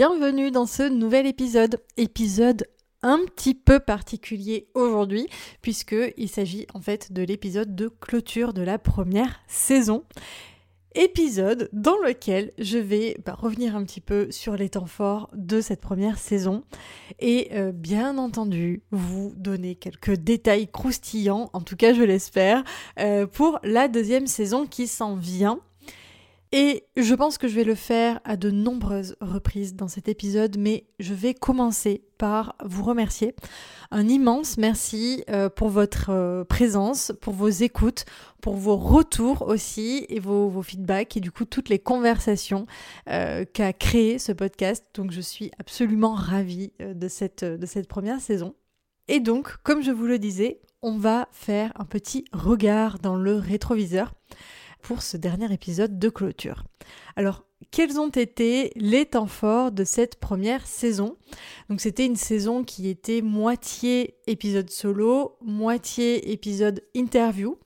Bienvenue dans ce nouvel épisode. Épisode un petit peu particulier aujourd'hui puisqu'il s'agit en fait de l'épisode de clôture de la première saison. Épisode dans lequel je vais bah, revenir un petit peu sur les temps forts de cette première saison et euh, bien entendu vous donner quelques détails croustillants, en tout cas je l'espère, euh, pour la deuxième saison qui s'en vient. Et je pense que je vais le faire à de nombreuses reprises dans cet épisode, mais je vais commencer par vous remercier. Un immense merci euh, pour votre euh, présence, pour vos écoutes, pour vos retours aussi et vos, feedbacks et du coup toutes les conversations euh, qu'a créé ce podcast. Donc je suis absolument ravie de cette, de cette première saison. Et donc, comme je vous le disais, on va faire un petit regard dans le rétroviseur pour ce dernier épisode de clôture. Alors, quels ont été les temps forts de cette première saison? Donc c'était une saison qui était moitié épisode solo, moitié épisode interview.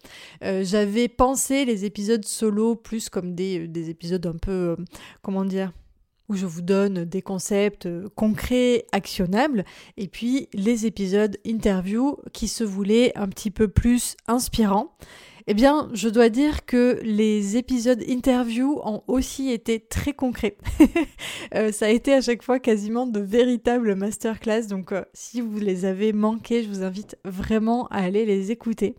Euh, j'avais pensé les épisodes solo plus comme des, des épisodes un peu, euh, comment dire, où je vous donne des concepts euh, concrets, actionnables, et puis les épisodes interview qui se voulaient un petit peu plus inspirants. Eh bien, je dois dire que les épisodes interview ont aussi été très concrets. Euh, ça a été à chaque fois quasiment de véritables masterclass, donc euh, si vous les avez manqués, je vous invite vraiment à aller les écouter.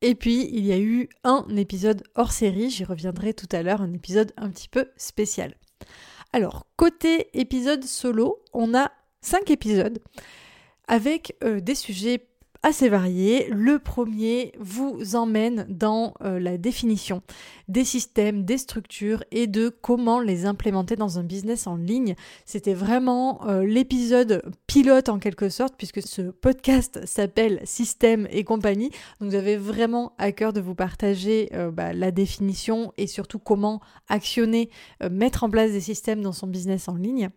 Et puis, il y a eu un épisode hors série, j'y reviendrai tout à l'heure, un épisode un petit peu spécial. Alors, côté épisode solo, on a cinq épisodes avec euh, des sujets assez varié. Le premier vous emmène dans euh, la définition des systèmes, des structures et de comment les implémenter dans un business en ligne. C'était vraiment euh, l'épisode pilote en quelque sorte puisque ce podcast s'appelle Système et compagnie. Donc j'avais vraiment à cœur de vous partager euh, bah, la définition et surtout comment actionner, mettre en place des systèmes dans son business en ligne.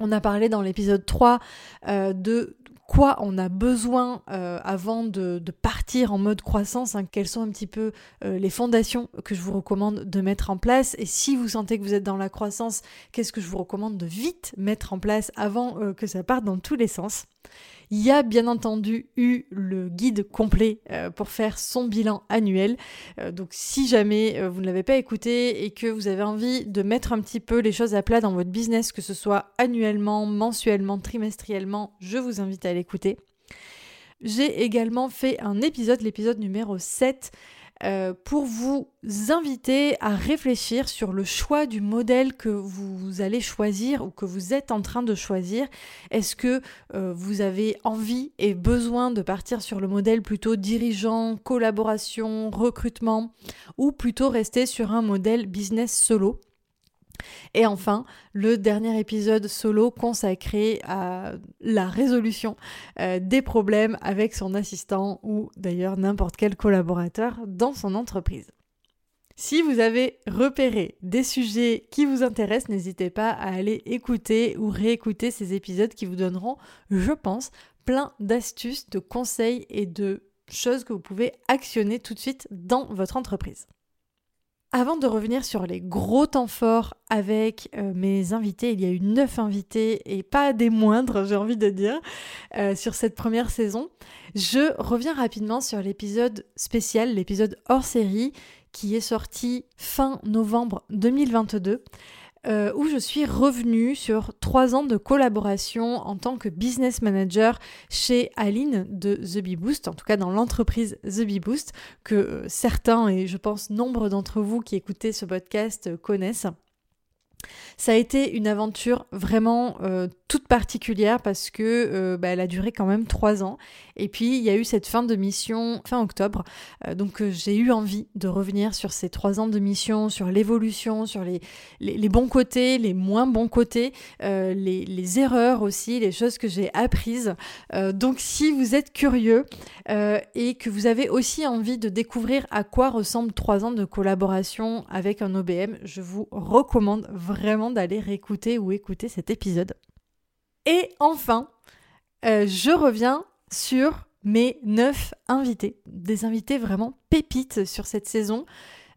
On a parlé dans l'épisode 3 de quoi on a besoin euh, avant de, partir en mode croissance, hein, quelles sont un petit peu euh, les fondations que je vous recommande de mettre en place. Et si vous sentez que vous êtes dans la croissance, qu'est-ce que je vous recommande de vite mettre en place avant euh, que ça parte dans tous les sens? Il y a bien entendu eu le guide complet euh, pour faire son bilan annuel. Euh, donc si jamais euh, vous ne l'avez pas écouté et que vous avez envie de mettre un petit peu les choses à plat dans votre business, que ce soit annuellement, mensuellement, trimestriellement, je vous invite à l'écouter. J'ai également fait un épisode, l'épisode numéro 7, euh, pour vous inviter à réfléchir sur le choix du modèle que vous allez choisir ou que vous êtes en train de choisir. Est-ce que euh, vous avez envie et besoin de partir sur le modèle plutôt dirigeant, collaboration, recrutement ou plutôt rester sur un modèle business solo? Et enfin, le dernier épisode solo consacré à la résolution euh, des problèmes avec son assistant ou d'ailleurs n'importe quel collaborateur dans son entreprise. Si vous avez repéré des sujets qui vous intéressent, n'hésitez pas à aller écouter ou réécouter ces épisodes qui vous donneront, je pense, plein d'astuces, de conseils et de choses que vous pouvez actionner tout de suite dans votre entreprise. Avant de revenir sur les gros temps forts avec euh, mes invités, il y a eu neuf invités et pas des moindres, j'ai envie de dire, euh, sur cette première saison. Je reviens rapidement sur l'épisode spécial, l'épisode hors série, qui est sorti fin novembre 2022. Euh, où je suis revenue sur trois ans de collaboration en tant que business manager chez Aline de The Bee Boost, en tout cas dans l'entreprise The Bee Boost, que euh, certains et je pense nombre d'entre vous qui écoutez ce podcast connaissent. Ça a été une aventure vraiment euh, toute particulière parce que euh, bah, elle a duré quand même trois ans. Et puis il y a eu cette fin de mission fin octobre. Euh, donc j'ai eu envie de revenir sur ces trois ans de mission, sur l'évolution, sur les, les, bons côtés, les moins bons côtés, les, les, erreurs aussi, les choses que j'ai apprises. donc si vous êtes curieux et que vous avez aussi envie de découvrir à quoi ressemblent trois ans de collaboration avec un OBM, je vous recommande vraiment d'aller réécouter ou écouter cet épisode. Et enfin, euh, je reviens sur mes neuf invités, des invités vraiment pépites sur cette saison.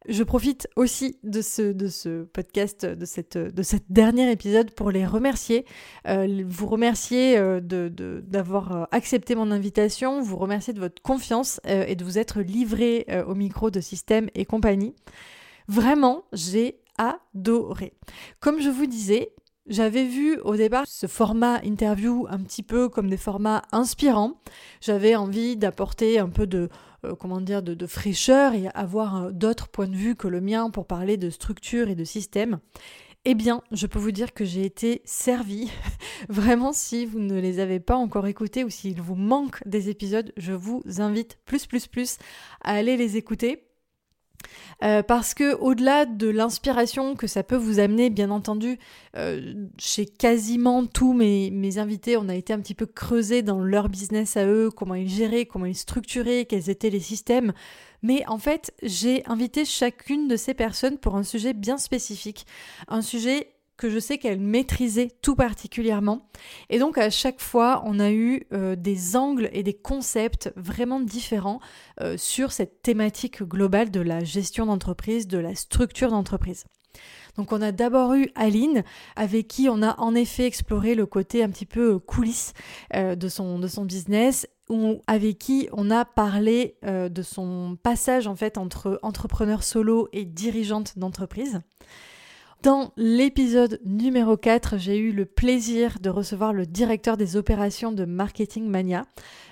Je profite aussi de ce, de ce podcast, de cette, de cette dernier épisode pour les remercier. Euh, vous remercier euh, d'avoir accepté mon invitation, vous remercier de votre confiance et de vous être livré au micro de Système et compagnie. Vraiment, j'ai adoré. Comme je vous disais, j'avais vu au départ ce format interview un petit peu comme des formats inspirants. J'avais envie d'apporter un peu de euh, comment dire de, fraîcheur et avoir euh, d'autres points de vue que le mien pour parler de structure et de système. Eh bien, je peux vous dire que j'ai été servie. Vraiment, si vous ne les avez pas encore écoutés ou s'il vous manque des épisodes, je vous invite plus, plus, plus à aller les écouter euh, parce que au-delà de l'inspiration que ça peut vous amener, bien entendu, euh, chez quasiment tous mes, invités, on a été un petit peu creusé dans leur business à eux, comment ils géraient, comment ils structuraient, quels étaient les systèmes. Mais en fait, j'ai invité chacune de ces personnes pour un sujet bien spécifique, un sujet que je sais qu'elle maîtrisait tout particulièrement. Et donc à chaque fois, on a eu euh, des angles et des concepts vraiment différents euh, sur cette thématique globale de la gestion d'entreprise, de la structure d'entreprise. Donc on a d'abord eu Aline, avec qui on a en effet exploré le côté un petit peu coulisses euh, de, son, de son business, ou avec qui on a parlé de son passage en fait entre entrepreneur solo et dirigeante d'entreprise. Dans l'épisode numéro 4, j'ai eu le plaisir de recevoir le directeur des opérations de Marketing Mania,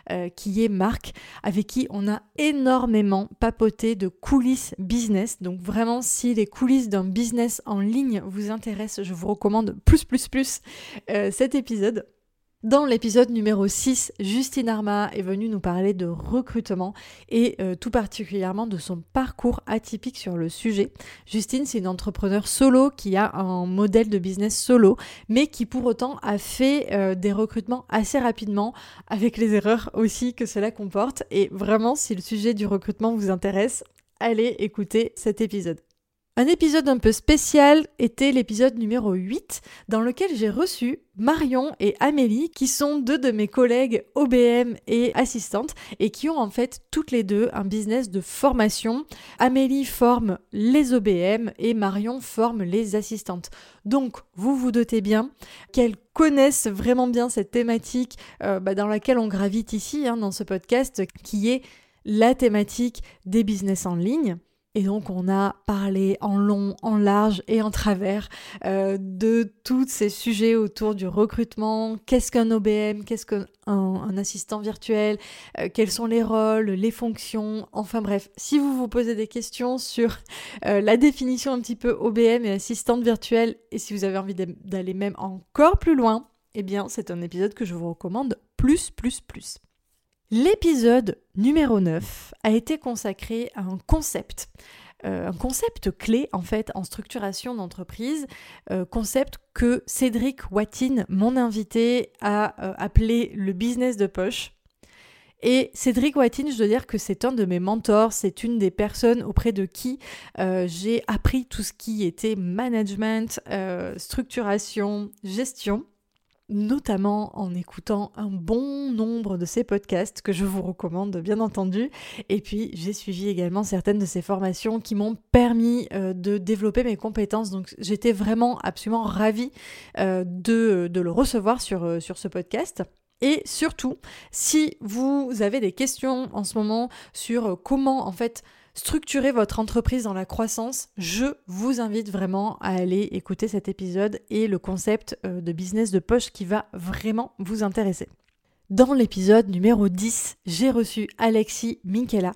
euh, qui est Marc, avec qui on a énormément papoté de coulisses business. Donc vraiment, si les coulisses d'un business en ligne vous intéressent, je vous recommande plus, plus, plus euh, cet épisode. Dans l'épisode numéro 6, Justine Arma est venue nous parler de recrutement et euh, tout particulièrement de son parcours atypique sur le sujet. Justine, c'est une entrepreneur solo qui a un modèle de business solo, mais qui pour autant a fait euh, des recrutements assez rapidement avec les erreurs aussi que cela comporte. Et vraiment, si le sujet du recrutement vous intéresse, allez écouter cet épisode. Un épisode un peu spécial était l'épisode numéro 8 dans lequel j'ai reçu Marion et Amélie qui sont deux de mes collègues OBM et assistantes et qui ont en fait toutes les deux un business de formation. Amélie forme les OBM et Marion forme les assistantes. Donc vous vous doutez bien qu'elles connaissent vraiment bien cette thématique euh, bah, dans laquelle on gravite ici hein, dans ce podcast qui est la thématique des business en ligne. Et donc on a parlé en long, en large et en travers euh, de tous ces sujets autour du recrutement, qu'est-ce qu'un OBM, qu'est-ce qu'un assistant virtuel, euh, quels sont les rôles, les fonctions, enfin bref, si vous vous posez des questions sur euh, la définition un petit peu OBM et assistante virtuelle, et si vous avez envie d'aller même encore plus loin, eh bien c'est un épisode que je vous recommande plus, plus, plus. L'épisode numéro 9 a été consacré à un concept, euh, un concept clé en fait en structuration d'entreprise, euh, concept que Cédric Watine, mon invité, a euh, appelé le business de poche. Et Cédric Watine, je dois dire que c'est un de mes mentors, c'est une des personnes auprès de qui j'ai appris tout ce qui était management, structuration, gestion notamment en écoutant un bon nombre de ses podcasts que je vous recommande bien entendu. Et puis j'ai suivi également certaines de ses formations qui m'ont permis euh, de développer mes compétences. Donc j'étais vraiment absolument ravie euh, de, le recevoir euh, sur ce podcast. Et surtout, si vous avez des questions en ce moment sur comment en fait structurer votre entreprise dans la croissance, je vous invite vraiment à aller écouter cet épisode et le concept euh, de business de poche qui va vraiment vous intéresser. Dans l'épisode numéro 10, j'ai reçu Alexis Minkela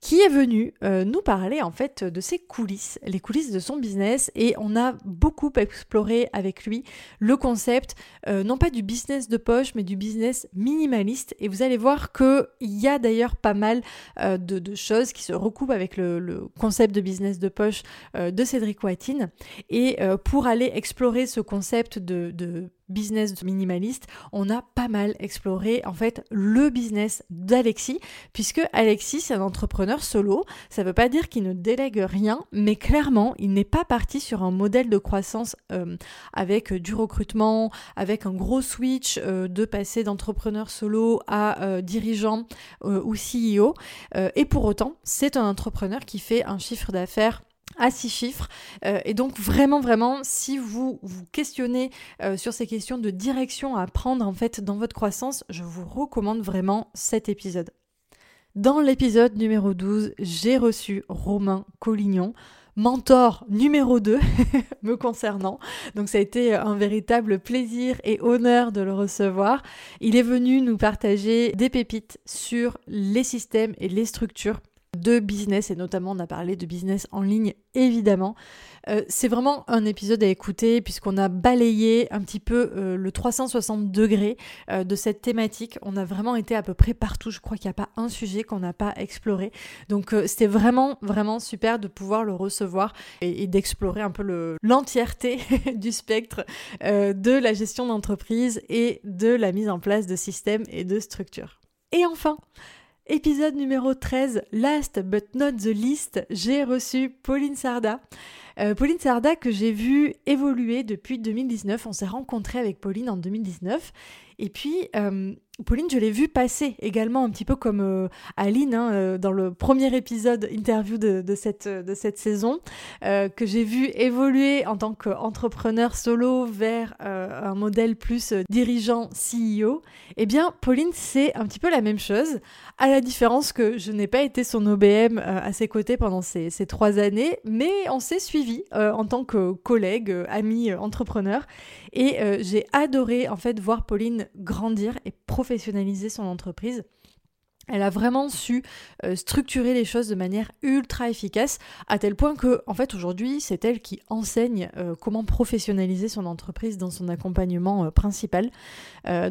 qui est venu euh, nous parler en fait de ses coulisses, les coulisses de son business. Et on a beaucoup exploré avec lui le concept euh, non pas du business de poche mais du business minimaliste. Et vous allez voir qu'il y a d'ailleurs pas mal euh, de, choses qui se recoupent avec le, concept de business de poche de Cédric Watine. Et pour aller explorer ce concept de, business minimaliste, on a pas mal exploré en fait le business d'Alexis, puisque Alexis c'est un entrepreneur solo. Ça veut pas dire qu'il ne délègue rien, mais clairement il n'est pas parti sur un modèle de croissance euh, avec du recrutement, avec un gros switch euh, de passer d'entrepreneur solo à euh, dirigeant ou CEO. et pour autant, c'est un entrepreneur qui fait un chiffre d'affaires à six chiffres. Euh, et donc vraiment, vraiment, si vous vous questionnez euh, sur ces questions de direction à prendre en fait dans votre croissance, je vous recommande vraiment cet épisode. Dans l'épisode numéro 12, j'ai reçu Romain Collignon, mentor numéro 2 me concernant. Donc ça a été un véritable plaisir et honneur de le recevoir. Il est venu nous partager des pépites sur les systèmes et les structures de business, et notamment on a parlé de business en ligne évidemment. Euh, c'est vraiment un épisode à écouter puisqu'on a balayé un petit peu euh, le 360 degrés euh, de cette thématique. On a vraiment été à peu près partout. Je crois qu'il n'y a pas un sujet qu'on n'a pas exploré. Donc c'était vraiment, vraiment super de pouvoir le recevoir et, et d'explorer un peu l'entièreté du spectre de la gestion d'entreprise et de la mise en place de systèmes et de structures. Et enfin, Épisode numéro 13, last but not the least, j'ai reçu Pauline Sarda. Euh, Pauline Sarda que j'ai vue évoluer depuis 2019. On s'est rencontré avec Pauline en 2019. Et puis, euh, Pauline, je l'ai vue passer également un petit peu comme euh, Aline hein, euh, dans le premier épisode interview de, cette, de cette saison, que j'ai vu évoluer en tant qu'entrepreneur solo vers un modèle plus dirigeant CEO. Eh bien, Pauline, c'est un petit peu la même chose, à la différence que je n'ai pas été son OBM à ses côtés pendant ces, ces trois années, mais on s'est suivi en tant que collègue, ami, entrepreneur. Et euh, j'ai adoré en fait voir Pauline grandir et professionnaliser son entreprise. Elle a vraiment su euh, structurer les choses de manière ultra efficace, à tel point que, en fait, aujourd'hui, c'est elle qui enseigne euh, comment professionnaliser son entreprise dans son accompagnement principal.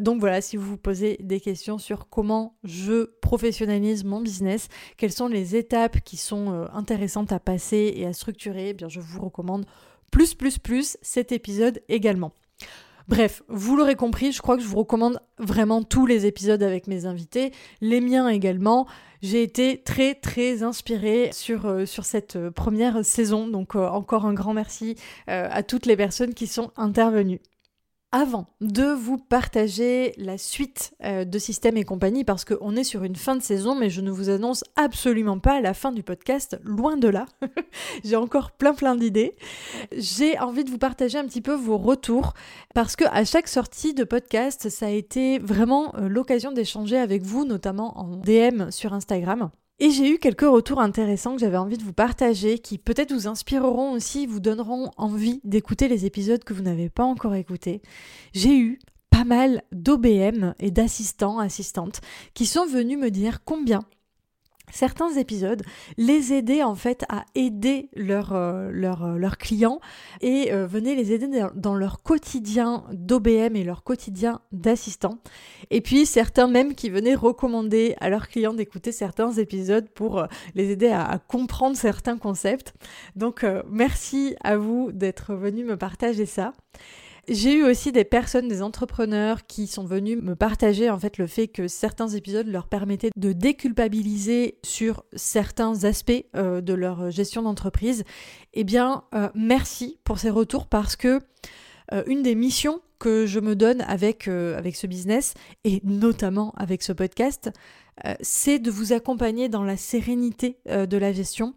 donc voilà, si vous vous posez des questions sur comment je professionnalise mon business, quelles sont les étapes qui sont intéressantes à passer et à structurer, eh bien, je vous recommande plus, plus, plus cet épisode également. Bref, vous l'aurez compris, je crois que je vous recommande vraiment tous les épisodes avec mes invités, les miens également. J'ai été très très inspirée sur, euh, sur cette euh, première saison, donc euh, encore un grand merci à toutes les personnes qui sont intervenues avant de vous partager la suite euh, de Système et compagnie, parce qu'on est sur une fin de saison, mais je ne vous annonce absolument pas la fin du podcast, loin de là. J'ai encore plein plein d'idées. J'ai envie de vous partager un petit peu vos retours, parce que à chaque sortie de podcast, ça a été vraiment euh, l'occasion d'échanger avec vous, notamment en DM sur Instagram. Et j'ai eu quelques retours intéressants que j'avais envie de vous partager, qui peut-être vous inspireront aussi, vous donneront envie d'écouter les épisodes que vous n'avez pas encore écoutés. J'ai eu pas mal d'OBM et d'assistants, assistantes, qui sont venus me dire combien certains épisodes les aider en fait à aider leurs leur, euh, leur clients et euh, venaient les aider dans leur quotidien d'OBM et leur quotidien d'assistant. Et puis certains même qui venaient recommander à leurs clients d'écouter certains épisodes pour euh, les aider à, à, comprendre certains concepts. Donc merci à vous d'être venus me partager ça. J'ai eu aussi des personnes, des entrepreneurs qui sont venus me partager en fait le fait que certains épisodes leur permettaient de déculpabiliser sur certains aspects euh, de leur gestion d'entreprise. Eh bien, euh, merci pour ces retours parce que euh, une des missions que je me donne avec, avec ce business et notamment avec ce podcast, c'est de vous accompagner dans la sérénité de la gestion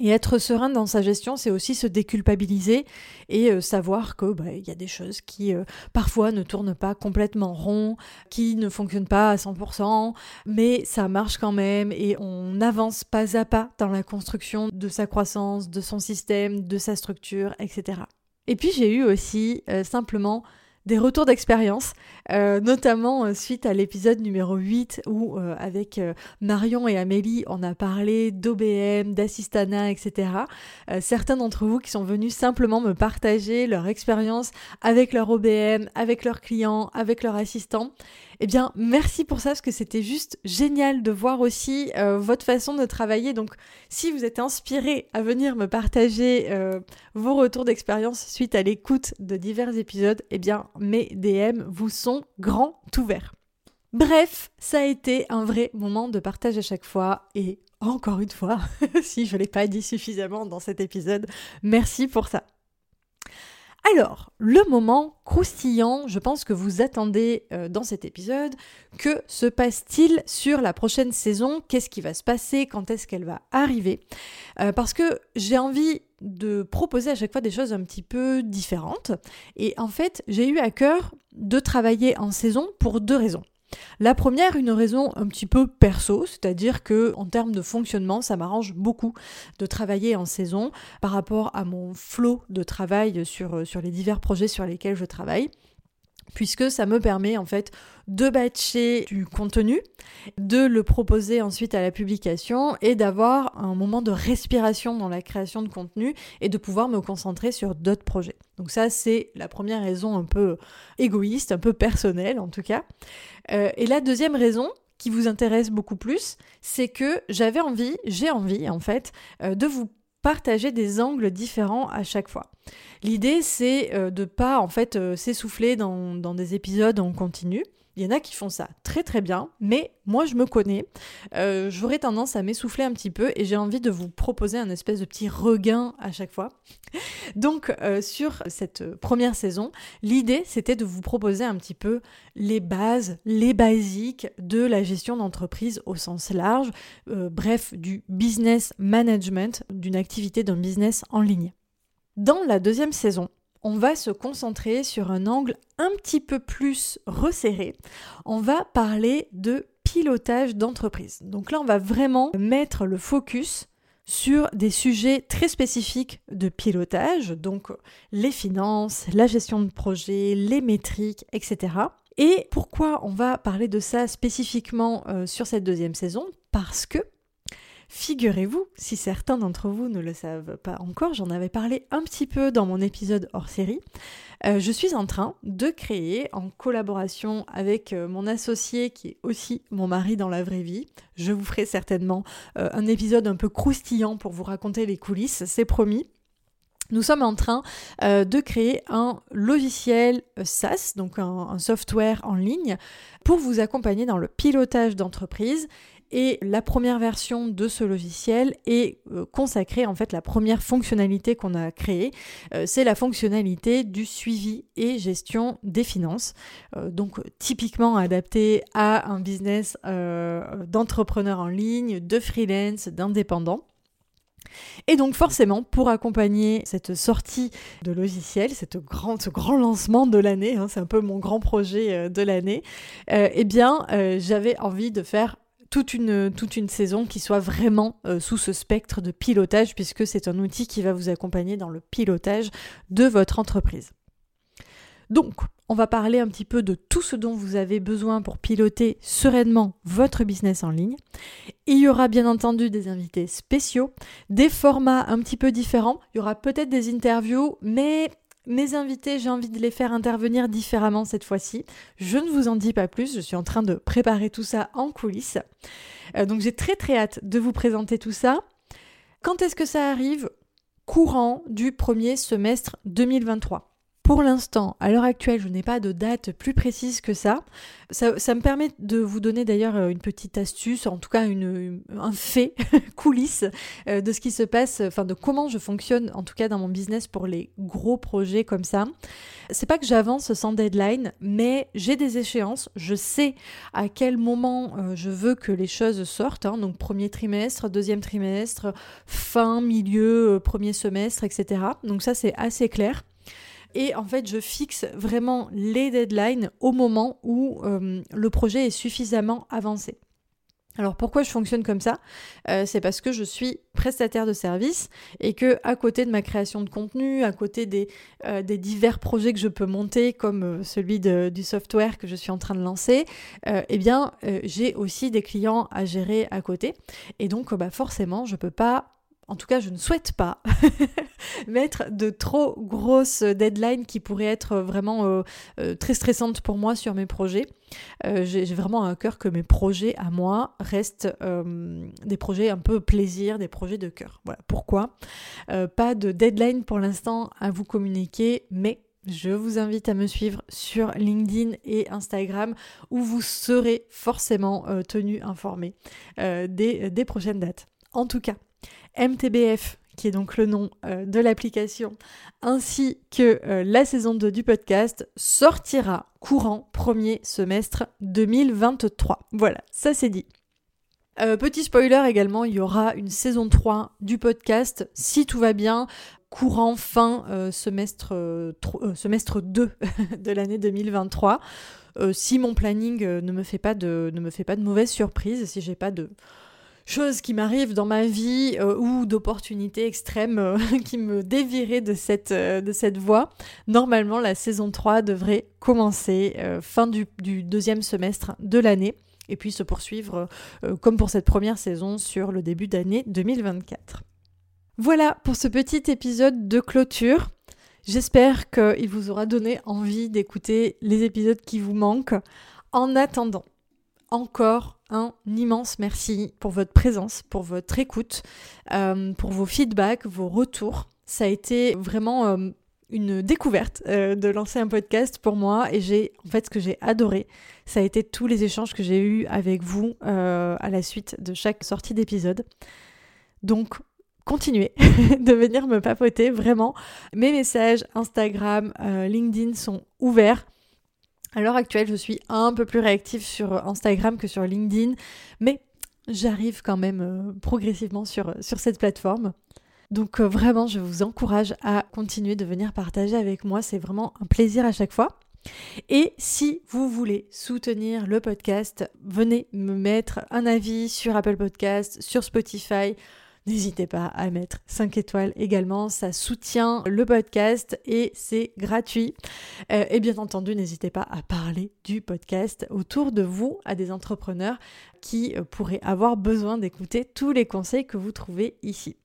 et être serein dans sa gestion, c'est aussi se déculpabiliser et euh, savoir que bah, il y a des choses qui euh, parfois ne tournent pas complètement rond, qui ne fonctionnent pas à 100%, mais ça marche quand même et on avance pas à pas dans la construction de sa croissance, de son système, de sa structure, etc. Et puis j'ai eu aussi euh, simplement des retours d'expérience, euh, notamment euh, suite à l'épisode numéro 8 où euh, avec Marion et Amélie on a parlé d'OBM, d'assistana, etc. certains d'entre vous qui sont venus simplement me partager leur expérience avec leur OBM, avec leurs clients, avec leur assistant. Eh bien, merci pour ça, parce que c'était juste génial de voir aussi euh, votre façon de travailler. Donc, si vous êtes inspiré à venir me partager euh, vos retours d'expérience suite à l'écoute de divers épisodes, eh bien, mes DM vous sont grands ouverts. Bref, ça a été un vrai moment de partage à chaque fois et encore une fois, si je ne l'ai pas dit suffisamment dans cet épisode, merci pour ça. Alors, le moment croustillant, je pense que vous attendez euh, dans cet épisode, que se passe-t-il sur la prochaine saison? Qu'est-ce qui va se passer? Quand est-ce qu'elle va arriver? Euh, Parce que j'ai envie de proposer à chaque fois des choses un petit peu différentes. Et en fait, j'ai eu à cœur de travailler en saison pour deux raisons. La première, une raison un petit peu perso, c'est-à-dire que en termes de fonctionnement, ça m'arrange beaucoup de travailler en saison par rapport à mon flot de travail sur, sur les divers projets sur lesquels je travaille puisque ça me permet en fait de batcher du contenu, de le proposer ensuite à la publication et d'avoir un moment de respiration dans la création de contenu et de pouvoir me concentrer sur d'autres projets. Donc ça c'est la première raison un peu égoïste, un peu personnelle en tout cas. Euh, et la deuxième raison, qui vous intéresse beaucoup plus, c'est que j'avais envie, j'ai envie en fait, euh, de vous partager des angles différents à chaque fois. L'idée, c'est euh, de pas en fait euh, s'essouffler dans, des épisodes en continu. Il y en a qui font ça très très bien, mais moi je me connais. Euh, j'aurais tendance à m'essouffler un petit peu et j'ai envie de vous proposer un espèce de petit regain à chaque fois. Donc sur cette première saison, l'idée c'était de vous proposer un petit peu les bases, les basiques de la gestion d'entreprise au sens large, bref, du business management, d'une activité d'un business en ligne. Dans la deuxième saison, on va se concentrer sur un angle un petit peu plus resserré. On va parler de pilotage d'entreprise. Donc là, on va vraiment mettre le focus sur des sujets très spécifiques de pilotage, donc les finances, la gestion de projet, les métriques, etc. Et pourquoi on va parler de ça spécifiquement euh, sur cette deuxième saison? Parce que Figurez-vous, si certains d'entre vous ne le savent pas encore, j'en avais parlé un petit peu dans mon épisode hors série, euh, je suis en train de créer en collaboration avec euh, mon associé qui est aussi mon mari dans la vraie vie. Je vous ferai certainement euh, un épisode un peu croustillant pour vous raconter les coulisses, c'est promis. Nous sommes en train de créer un logiciel SaaS, donc un, software en ligne, pour vous accompagner dans le pilotage d'entreprise et la première version de ce logiciel est euh, consacrée, en fait, la première fonctionnalité qu'on a créée, euh, c'est la fonctionnalité du suivi et gestion des finances. Euh, donc, typiquement adapté à un business d'entrepreneur en ligne, de freelance, d'indépendant. Et donc forcément, pour accompagner cette sortie de logiciel, cette ce grand lancement de l'année, hein, c'est un peu mon grand projet de l'année, eh bien j'avais envie de faire toute une, saison qui soit vraiment euh, sous ce spectre de pilotage, puisque c'est un outil qui va vous accompagner dans le pilotage de votre entreprise. Donc, on va parler un petit peu de tout ce dont vous avez besoin pour piloter sereinement votre business en ligne. Il y aura bien entendu des invités spéciaux, des formats un petit peu différents. Il y aura peut-être des interviews, mais mes invités, j'ai envie de les faire intervenir différemment cette fois-ci. Je ne vous en dis pas plus, je suis en train de préparer tout ça en coulisses. Euh, donc j'ai très très hâte de vous présenter tout ça. Quand est-ce que ça arrive? Courant du premier semestre 2023. Pour l'instant, à l'heure actuelle, je n'ai pas de date plus précise que ça. Ça, me permet de vous donner d'ailleurs euh, une petite astuce, en tout cas un fait, coulisse euh, de ce qui se passe, enfin de comment je fonctionne, en tout cas dans mon business pour les gros projets comme ça. C'est pas que j'avance sans deadline, mais j'ai des échéances. Je sais à quel moment euh, je veux que les choses sortent. Hein. donc premier trimestre, deuxième trimestre, fin, milieu, premier semestre, etc. Donc ça c'est assez clair. Et en fait, je fixe vraiment les deadlines au moment où euh, le projet est suffisamment avancé. Alors pourquoi je fonctionne comme ça? Euh, C'est parce que je suis prestataire de service et que à côté de ma création de contenu, à côté des, euh, divers projets que je peux monter, comme celui du software que je suis en train de lancer, eh bien j'ai aussi des clients à gérer à côté. Et donc bah, forcément, je peux pas en tout cas je ne souhaite pas mettre de trop grosses deadlines qui pourraient être vraiment euh, euh, très stressantes pour moi sur mes projets. Euh, j'ai vraiment un cœur que mes projets à moi restent des projets un peu plaisir, des projets de cœur. Voilà pourquoi. pas de deadline pour l'instant à vous communiquer, mais je vous invite à me suivre sur LinkedIn et Instagram où vous serez forcément tenu informé des prochaines dates. En tout cas, MTBF, qui est donc le nom euh, de l'application, ainsi que euh, la saison 2 du podcast, sortira courant premier semestre 2023. Voilà, ça c'est dit. Euh, petit spoiler également, il y aura une saison 3 du podcast, si tout va bien, courant fin semestre, semestre 2 de l'année 2023. si mon planning ne me fait pas de ne me fait pas de mauvaises surprises, si j'ai pas de choses qui m'arrivent dans ma vie euh, ou d'opportunités extrêmes euh, qui me déviraient de cette, euh, de cette voie, normalement la saison 3 devrait commencer fin du, du, deuxième semestre de l'année et puis se poursuivre comme pour cette première saison sur le début d'année 2024. Voilà pour ce petit épisode de clôture. J'espère qu'il vous aura donné envie d'écouter les épisodes qui vous manquent. En attendant, encore un immense merci pour votre présence, pour votre écoute, euh, pour vos feedbacks, vos retours. Ça a été vraiment euh, une découverte euh, de lancer un podcast pour moi et j'ai en fait ce que j'ai adoré, ça a été tous les échanges que j'ai eus avec vous à la suite de chaque sortie d'épisode. Donc continuez de venir me papoter, vraiment. Mes messages Instagram, LinkedIn sont ouverts. À l'heure actuelle, je suis un peu plus réactive sur Instagram que sur LinkedIn, mais j'arrive quand même euh, progressivement sur, cette plateforme. Donc euh, vraiment, je vous encourage à continuer de venir partager avec moi, c'est vraiment un plaisir à chaque fois. Et si vous voulez soutenir le podcast, venez me mettre un avis sur Apple Podcast, sur Spotify, N'hésitez pas à mettre 5 étoiles également, ça soutient le podcast et c'est gratuit. Euh, et bien entendu, n'hésitez pas à parler du podcast autour de vous à des entrepreneurs qui euh, pourraient avoir besoin d'écouter tous les conseils que vous trouvez ici.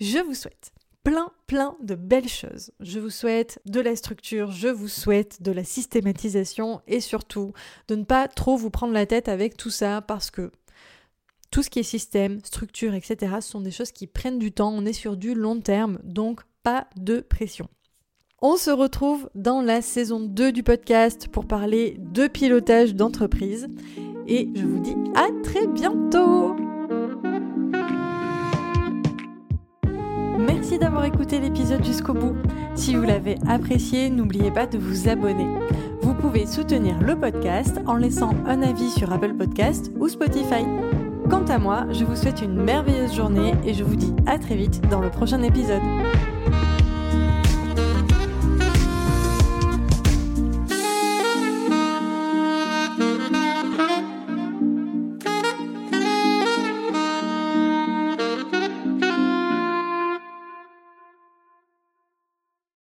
Je vous souhaite plein, plein de belles choses. Je vous souhaite de la structure, je vous souhaite de la systématisation et surtout de ne pas trop vous prendre la tête avec tout ça parce que tout ce qui est système, structure, etc., sont des choses qui prennent du temps. On est sur du long terme, donc pas de pression. On se retrouve dans la saison 2 du podcast pour parler de pilotage d'entreprise. Et je vous dis à très bientôt Merci d'avoir écouté l'épisode jusqu'au bout. Si vous l'avez apprécié, n'oubliez pas de vous abonner. Vous pouvez soutenir le podcast en laissant un avis sur Apple Podcast ou Spotify. Quant à moi, je vous souhaite une merveilleuse journée et je vous dis à très vite dans le prochain épisode.